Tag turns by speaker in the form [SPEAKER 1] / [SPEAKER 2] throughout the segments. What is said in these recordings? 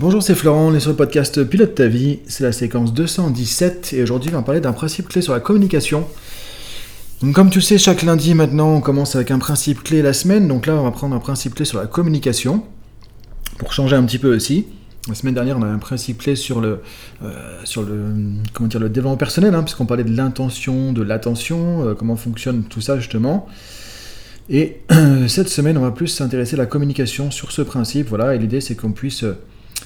[SPEAKER 1] Bonjour, c'est Florent, on est sur le podcast Pilote ta vie, c'est la séquence 217 et aujourd'hui on va parler d'un principe clé sur la communication. Comme tu sais, chaque lundi maintenant on commence avec un principe clé la semaine, donc là on va prendre un principe clé sur la communication pour changer un petit peu aussi. La semaine dernière on a un principe clé sur le, euh, sur le, comment le développement personnel, hein, puisqu'on parlait de l'intention, de l'attention, euh, comment fonctionne tout ça justement. Et cette semaine, on va plus s'intéresser à la communication sur ce principe. Voilà, et l'idée c'est qu'on puisse,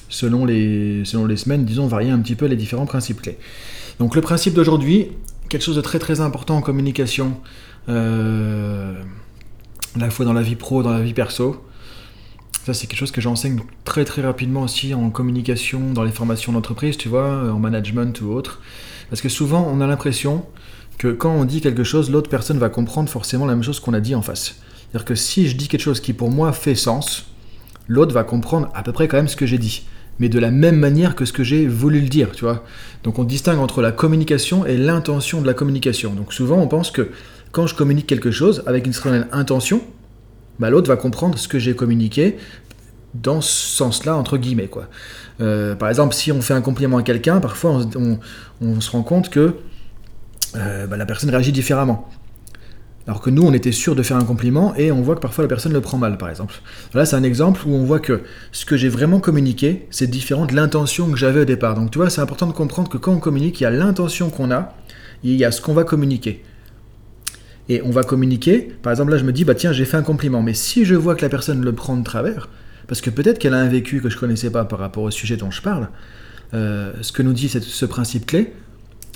[SPEAKER 1] selon les, selon les semaines, disons, varier un petit peu les différents principes clés. Donc le principe d'aujourd'hui, quelque chose de très très important en communication, euh, à la fois dans la vie pro, dans la vie perso. Ça, c'est quelque chose que j'enseigne très très rapidement aussi en communication, dans les formations d'entreprise, tu vois, en management ou autre. Parce que souvent, on a l'impression que quand on dit quelque chose, l'autre personne va comprendre forcément la même chose qu'on a dit en face. C'est-à-dire que si je dis quelque chose qui pour moi fait sens, l'autre va comprendre à peu près quand même ce que j'ai dit, mais de la même manière que ce que j'ai voulu le dire, tu vois. Donc on distingue entre la communication et l'intention de la communication. Donc souvent on pense que quand je communique quelque chose avec une certaine intention, bah, l'autre va comprendre ce que j'ai communiqué dans ce sens-là, entre guillemets. Quoi. Euh, par exemple, si on fait un compliment à quelqu'un, parfois on se rend compte que euh, bah, la personne réagit différemment. Alors que nous, on était sûr de faire un compliment et on voit que parfois la personne le prend mal, par exemple. Là, c'est un exemple où on voit que ce que j'ai vraiment communiqué, c'est différent de l'intention que j'avais au départ. Donc, tu vois, c'est important de comprendre que quand on communique, il y a l'intention qu'on a, il y a ce qu'on va communiquer. Et on va communiquer, par exemple, là, je me dis, bah tiens, j'ai fait un compliment, mais si je vois que la personne le prend de travers, parce que peut-être qu'elle a un vécu que je connaissais pas par rapport au sujet dont je parle, euh, ce que nous dit ce principe clé,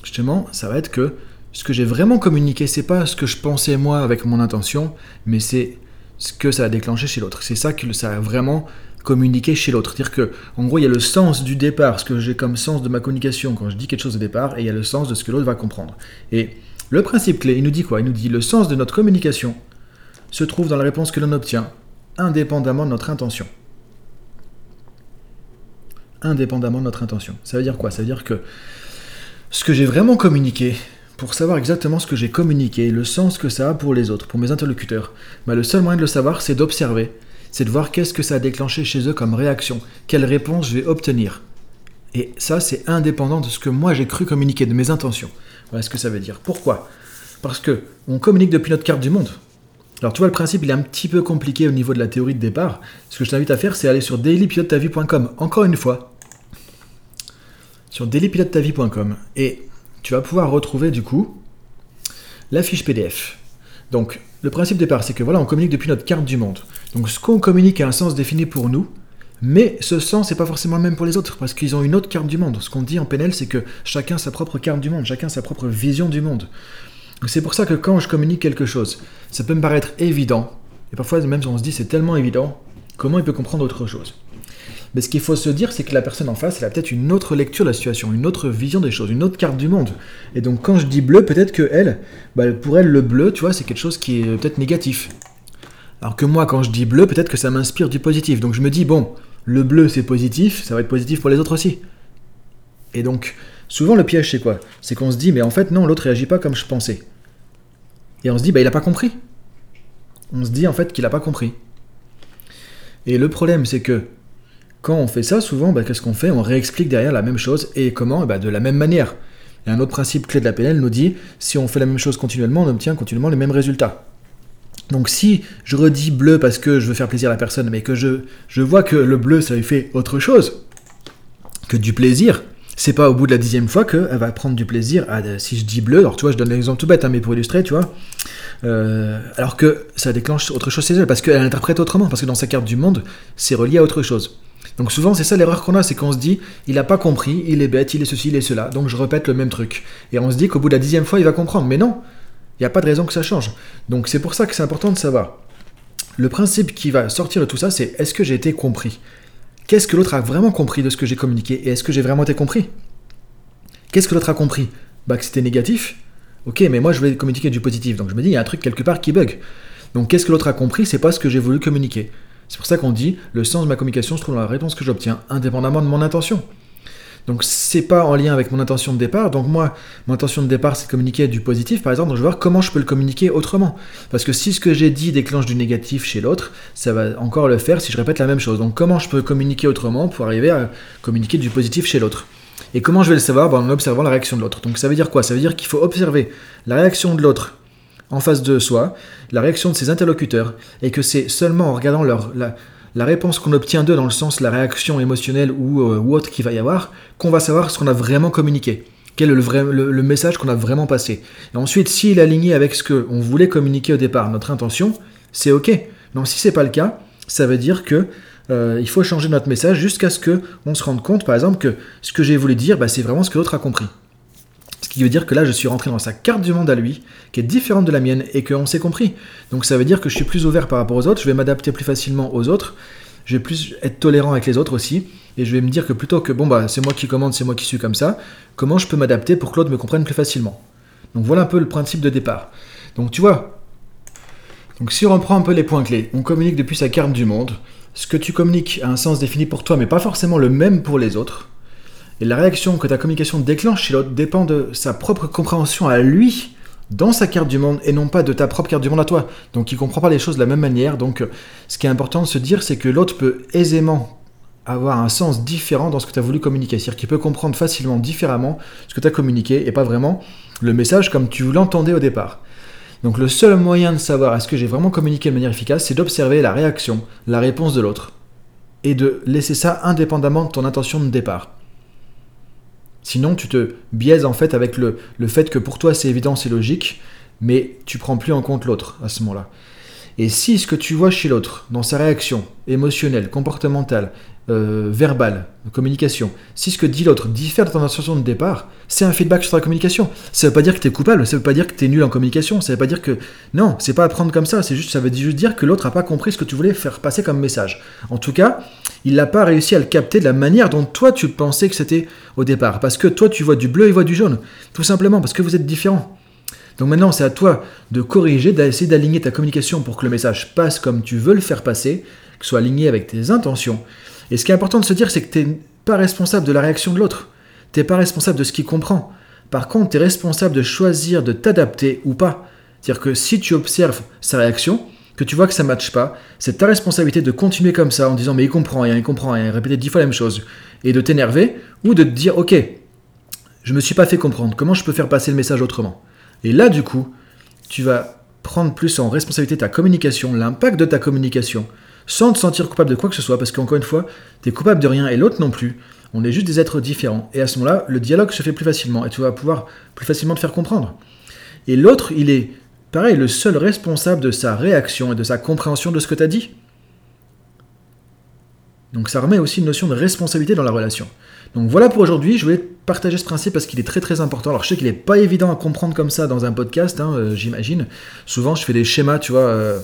[SPEAKER 1] justement, ça va être que ce que j'ai vraiment communiqué, c'est pas ce que je pensais moi avec mon intention, mais c'est ce que ça a déclenché chez l'autre. C'est ça que ça a vraiment communiqué chez l'autre. C'est-à-dire que, en gros, il y a le sens du départ, ce que j'ai comme sens de ma communication quand je dis quelque chose au départ, et il y a le sens de ce que l'autre va comprendre. Et le principe clé, il nous dit quoi? Il nous dit le sens de notre communication se trouve dans la réponse que l'on obtient, indépendamment de notre intention. Indépendamment de notre intention. Ça veut dire quoi? Ça veut dire que ce que j'ai vraiment communiqué, pour savoir exactement ce que j'ai communiqué, le sens que ça a pour les autres, pour mes interlocuteurs, bah, le seul moyen de le savoir, c'est d'observer, c'est de voir qu'est-ce que ça a déclenché chez eux comme réaction, quelle réponse je vais obtenir. Et ça, c'est indépendant de ce que moi j'ai cru communiquer, de mes intentions. Voilà ce que ça veut dire. Pourquoi? Parce que on communique depuis notre carte du monde. Alors tu vois, le principe, il est un petit peu compliqué au niveau de la théorie de départ. Ce que je t'invite à faire, c'est aller sur dailypilotetavie.com. Encore une fois, sur dailypilotetavie.com. Et tu vas pouvoir retrouver du coup la fiche PDF. Donc, le principe de départ, c'est que voilà, on communique depuis notre carte du monde. Donc, ce qu'on communique a un sens défini pour nous, mais ce sens n'est pas forcément le même pour les autres, parce qu'ils ont une autre carte du monde. Ce qu'on dit en PNL, c'est que chacun sa propre carte du monde, chacun sa propre vision du monde. C'est pour ça que quand je communique quelque chose, ça peut me paraître évident, et parfois même on se dit c'est tellement évident, comment il peut comprendre autre chose? Mais ce qu'il faut se dire, c'est que la personne en face, elle a peut-être une autre lecture de la situation, une autre vision des choses, une autre carte du monde. Et donc quand je dis bleu, peut-être que elle, bah, pour elle, le bleu, tu vois, c'est quelque chose qui est peut-être négatif. Alors que moi, quand je dis bleu, peut-être que ça m'inspire du positif. Donc je me dis, bon, le bleu c'est positif, ça va être positif pour les autres aussi. Et donc, souvent le piège c'est quoi? C'est qu'on se dit, mais en fait non, l'autre réagit pas comme je pensais. Et on se dit, bah il a pas compris. On se dit en fait qu'il a pas compris. Et le problème c'est que quand on fait ça, souvent, bah, qu'est-ce qu'on fait? On réexplique derrière la même chose et comment? Bah, De la même manière. Et un autre principe clé de la PNL nous dit si on fait la même chose continuellement, on obtient continuellement les mêmes résultats. Donc si je redis bleu parce que je veux faire plaisir à la personne, mais que je, je vois que le bleu, ça lui fait autre chose que du plaisir, c'est pas au bout de la dixième fois qu'elle va prendre du plaisir. À, si je dis bleu, alors tu vois, je donne l'exemple tout bête, hein, mais pour illustrer, tu vois, euh, alors que ça déclenche autre chose chez elle, parce qu'elle interprète autrement, parce que dans sa carte du monde, c'est relié à autre chose. Donc souvent, c'est ça l'erreur qu'on a, c'est qu'on se dit, il n'a pas compris, il est bête, il est ceci, il est cela, donc je répète le même truc. Et on se dit qu'au bout de la dixième fois, il va comprendre. Mais non, il n'y a pas de raison que ça change. Donc c'est pour ça que c'est important de savoir. Le principe qui va sortir de tout ça, c'est est-ce que j'ai été compris? Qu'est-ce que l'autre a vraiment compris de ce que j'ai communiqué? Et est-ce que j'ai vraiment été compris? Qu'est-ce que l'autre a compris? Bah que c'était négatif? Ok, mais moi je voulais communiquer du positif, donc je me dis, il y a un truc quelque part qui bug. Donc qu'est-ce que l'autre a compris? C'est pas ce que j'ai voulu communiquer. C'est pour ça qu'on dit le sens de ma communication se trouve dans la réponse que j'obtiens, indépendamment de mon intention. Donc c'est pas en lien avec mon intention de départ. Donc moi, mon intention de départ, c'est de communiquer du positif, par exemple. Donc je vais voir comment je peux le communiquer autrement. Parce que si ce que j'ai dit déclenche du négatif chez l'autre, ça va encore le faire si je répète la même chose. Donc comment je peux communiquer autrement pour arriver à communiquer du positif chez l'autre? Et comment je vais le savoir? Ben, En observant la réaction de l'autre. Donc ça veut dire quoi? Ça veut dire qu'il faut observer la réaction de l'autre en face de soi, la réaction de ses interlocuteurs, et que c'est seulement en regardant leur, la, réponse qu'on obtient d'eux, dans le sens la réaction émotionnelle ou, euh, ou autre qu'il va y avoir, qu'on va savoir ce qu'on a vraiment communiqué. Quel est le, vrai, le, message qu'on a vraiment passé. Et ensuite, s'il est aligné avec ce qu'on voulait communiquer au départ, notre intention, c'est OK. Donc si c'est pas le cas, ça veut dire que euh, il faut changer notre message jusqu'à ce qu'on se rende compte, par exemple, que ce que j'ai voulu dire, bah, c'est vraiment ce que l'autre a compris. Ce qui veut dire que là, je suis rentré dans sa carte du monde à lui, qui est différente de la mienne, et qu'on s'est compris. Donc ça veut dire que je suis plus ouvert par rapport aux autres, je vais m'adapter plus facilement aux autres, je vais plus être tolérant avec les autres aussi, et je vais me dire que plutôt que, bon, bah, c'est moi qui commande, c'est moi qui suis comme ça, comment je peux m'adapter pour que l'autre me comprenne plus facilement? Donc voilà un peu le principe de départ. Donc tu vois, donc si on reprend un peu les points clés, on communique depuis sa carte du monde, ce que tu communiques a un sens défini pour toi, mais pas forcément le même pour les autres. Et la réaction que ta communication déclenche chez l'autre dépend de sa propre compréhension à lui dans sa carte du monde et non pas de ta propre carte du monde à toi. Donc il ne comprend pas les choses de la même manière. Donc ce qui est important de se dire, c'est que l'autre peut aisément avoir un sens différent dans ce que tu as voulu communiquer. C'est-à-dire qu'il peut comprendre facilement, différemment ce que tu as communiqué et pas vraiment le message comme tu l'entendais au départ. Donc le seul moyen de savoir est-ce que j'ai vraiment communiqué de manière efficace, c'est d'observer la réaction, la réponse de l'autre. Et de laisser ça indépendamment de ton intention de départ. Sinon, tu te biaises en fait avec le, le fait que pour toi c'est évident, c'est logique, mais tu prends plus en compte l'autre à ce moment-là. Et si ce que tu vois chez l'autre, dans sa réaction émotionnelle, comportementale, euh, verbale, communication, si ce que dit l'autre diffère de ton intention de départ, c'est un feedback sur ta communication. Ça ne veut pas dire que tu es coupable, ça ne veut pas dire que tu es nul en communication, ça ne veut pas dire que... Non, c'est pas à prendre comme ça, c'est juste, ça veut juste dire que l'autre n'a pas compris ce que tu voulais faire passer comme message. En tout cas, il n'a pas réussi à le capter de la manière dont toi tu pensais que c'était au départ. Parce que toi tu vois du bleu, et voit du jaune. Tout simplement parce que vous êtes différents. Donc maintenant, c'est à toi de corriger, d'essayer d'aligner ta communication pour que le message passe comme tu veux le faire passer, que soit aligné avec tes intentions. Et ce qui est important de se dire, c'est que tu n'es pas responsable de la réaction de l'autre. Tu n'es pas responsable de ce qu'il comprend. Par contre, tu es responsable de choisir de t'adapter ou pas. C'est-à-dire que si tu observes sa réaction, que tu vois que ça ne matche pas, c'est ta responsabilité de continuer comme ça en disant mais il comprend rien, il comprend rien, répéter dix fois la même chose, et de t'énerver, ou de te dire ok, je me suis pas fait comprendre, comment je peux faire passer le message autrement? Et là du coup, tu vas prendre plus en responsabilité ta communication, l'impact de ta communication, sans te sentir coupable de quoi que ce soit, parce qu'encore une fois, tu es coupable de rien et l'autre non plus. On est juste des êtres différents. Et à ce moment-là, le dialogue se fait plus facilement et tu vas pouvoir plus facilement te faire comprendre. Et l'autre, il est pareil, le seul responsable de sa réaction et de sa compréhension de ce que tu as dit. Donc ça remet aussi une notion de responsabilité dans la relation. Donc voilà pour aujourd'hui, je voulais partager ce principe parce qu'il est très très important. Alors je sais qu'il n'est pas évident à comprendre comme ça dans un podcast, hein, euh, j'imagine. Souvent je fais des schémas, tu vois, euh,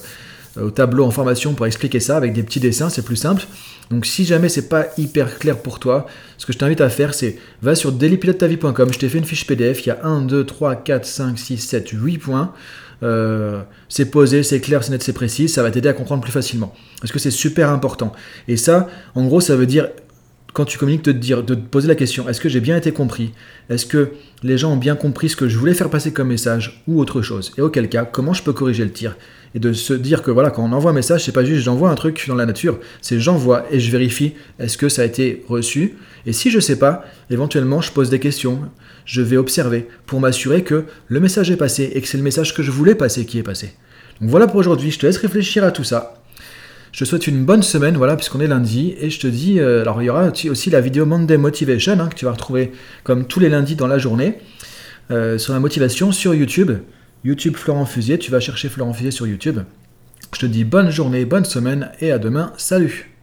[SPEAKER 1] au tableau en formation pour expliquer ça avec des petits dessins, c'est plus simple. Donc si jamais c'est pas hyper clair pour toi, ce que je t'invite à faire, c'est va sur dailypilotetavie.com, je t'ai fait une fiche PDF, il y a 1, 2, 3, 4, 5, 6, 7, 8 points. Euh, c'est posé, c'est clair, c'est net, c'est précis, ça va t'aider à comprendre plus facilement. Parce que c'est super important. Et ça, en gros, ça veut dire, quand tu communiques, de te, dire, de poser la question, est-ce que j'ai bien été compris? Est-ce que les gens ont bien compris ce que je voulais faire passer comme message ou autre chose? Et auquel cas, comment je peux corriger le tir? Et de se dire que voilà, quand on envoie un message, c'est pas juste j'envoie un truc dans la nature, c'est j'envoie et je vérifie est-ce que ça a été reçu? Et si je sais pas, éventuellement je pose des questions, je vais observer pour m'assurer que le message est passé et que c'est le message que je voulais passer qui est passé. Donc voilà pour aujourd'hui, je te laisse réfléchir à tout ça. Je te souhaite une bonne semaine, voilà, puisqu'on est lundi, et je te dis, euh, alors il y aura aussi la vidéo Monday Motivation, hein, que tu vas retrouver comme tous les lundis dans la journée, euh, sur la motivation sur YouTube. YouTube Florent Fusier, tu vas chercher Florent Fusier sur YouTube. Je te dis bonne journée, bonne semaine et à demain, salut